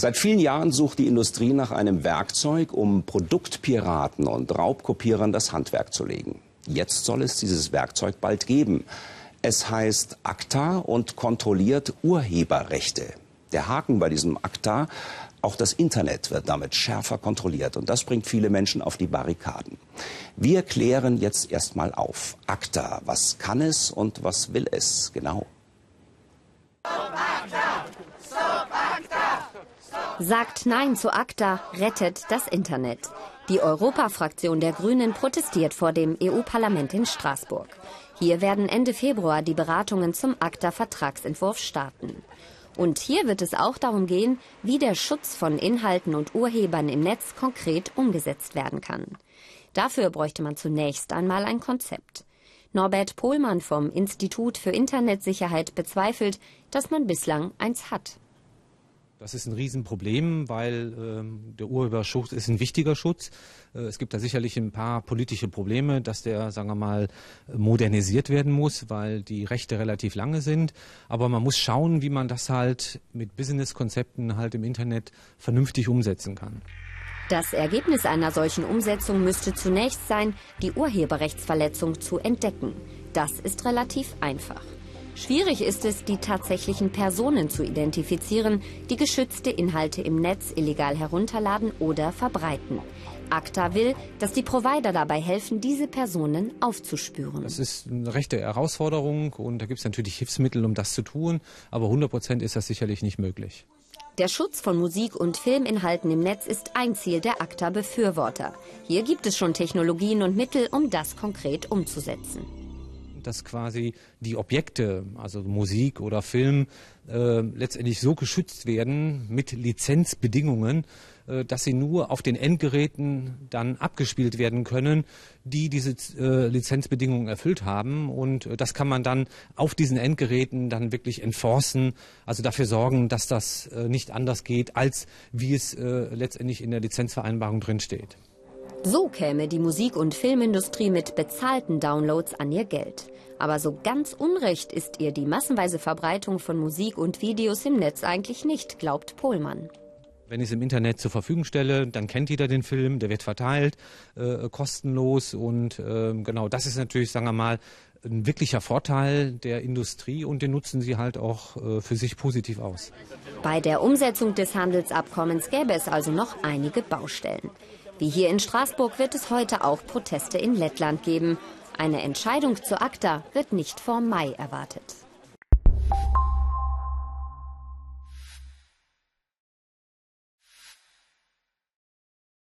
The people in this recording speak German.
Seit vielen Jahren sucht die Industrie nach einem Werkzeug, um Produktpiraten und Raubkopierern das Handwerk zu legen. Jetzt soll es dieses Werkzeug bald geben. Es heißt ACTA und kontrolliert Urheberrechte. Der Haken bei diesem ACTA, auch das Internet wird damit schärfer kontrolliert und das bringt viele Menschen auf die Barrikaden. Wir klären jetzt erstmal auf. ACTA, was kann es und was will es genau? Sagt Nein zu ACTA, rettet das Internet. Die Europafraktion der Grünen protestiert vor dem EU-Parlament in Straßburg. Hier werden Ende Februar die Beratungen zum ACTA-Vertragsentwurf starten. Und hier wird es auch darum gehen, wie der Schutz von Inhalten und Urhebern im Netz konkret umgesetzt werden kann. Dafür bräuchte man zunächst einmal ein Konzept. Norbert Pohlmann vom Institut für Internetsicherheit bezweifelt, dass man bislang eins hat. Das ist ein Riesenproblem, weil ähm, der Urheberschutz ist ein wichtiger Schutz. Äh, es gibt da sicherlich ein paar politische Probleme, dass der, sagen wir mal, modernisiert werden muss, weil die Rechte relativ lange sind. Aber man muss schauen, wie man das halt mit Business-Konzepten halt im Internet vernünftig umsetzen kann. Das Ergebnis einer solchen Umsetzung müsste zunächst sein, die Urheberrechtsverletzung zu entdecken. Das ist relativ einfach. Schwierig ist es, die tatsächlichen Personen zu identifizieren, die geschützte Inhalte im Netz illegal herunterladen oder verbreiten. ACTA will, dass die Provider dabei helfen, diese Personen aufzuspüren. Das ist eine rechte Herausforderung und da gibt es natürlich Hilfsmittel, um das zu tun, aber 100 Prozent ist das sicherlich nicht möglich. Der Schutz von Musik- und Filminhalten im Netz ist ein Ziel der ACTA-Befürworter. Hier gibt es schon Technologien und Mittel, um das konkret umzusetzen dass quasi die Objekte, also Musik oder Film, äh, letztendlich so geschützt werden mit Lizenzbedingungen, äh, dass sie nur auf den Endgeräten dann abgespielt werden können, die diese äh, Lizenzbedingungen erfüllt haben. Und äh, das kann man dann auf diesen Endgeräten dann wirklich enforcen, also dafür sorgen, dass das äh, nicht anders geht, als wie es äh, letztendlich in der Lizenzvereinbarung drinsteht. So käme die Musik- und Filmindustrie mit bezahlten Downloads an ihr Geld. Aber so ganz unrecht ist ihr die massenweise Verbreitung von Musik und Videos im Netz eigentlich nicht, glaubt Pohlmann. Wenn ich es im Internet zur Verfügung stelle, dann kennt jeder den Film, der wird verteilt, äh, kostenlos und äh, genau das ist natürlich, sagen wir mal, ein wirklicher Vorteil der Industrie und den nutzen sie halt auch äh, für sich positiv aus. Bei der Umsetzung des Handelsabkommens gäbe es also noch einige Baustellen. Wie hier in Straßburg wird es heute auch Proteste in Lettland geben. Eine Entscheidung zu ACTA wird nicht vor Mai erwartet.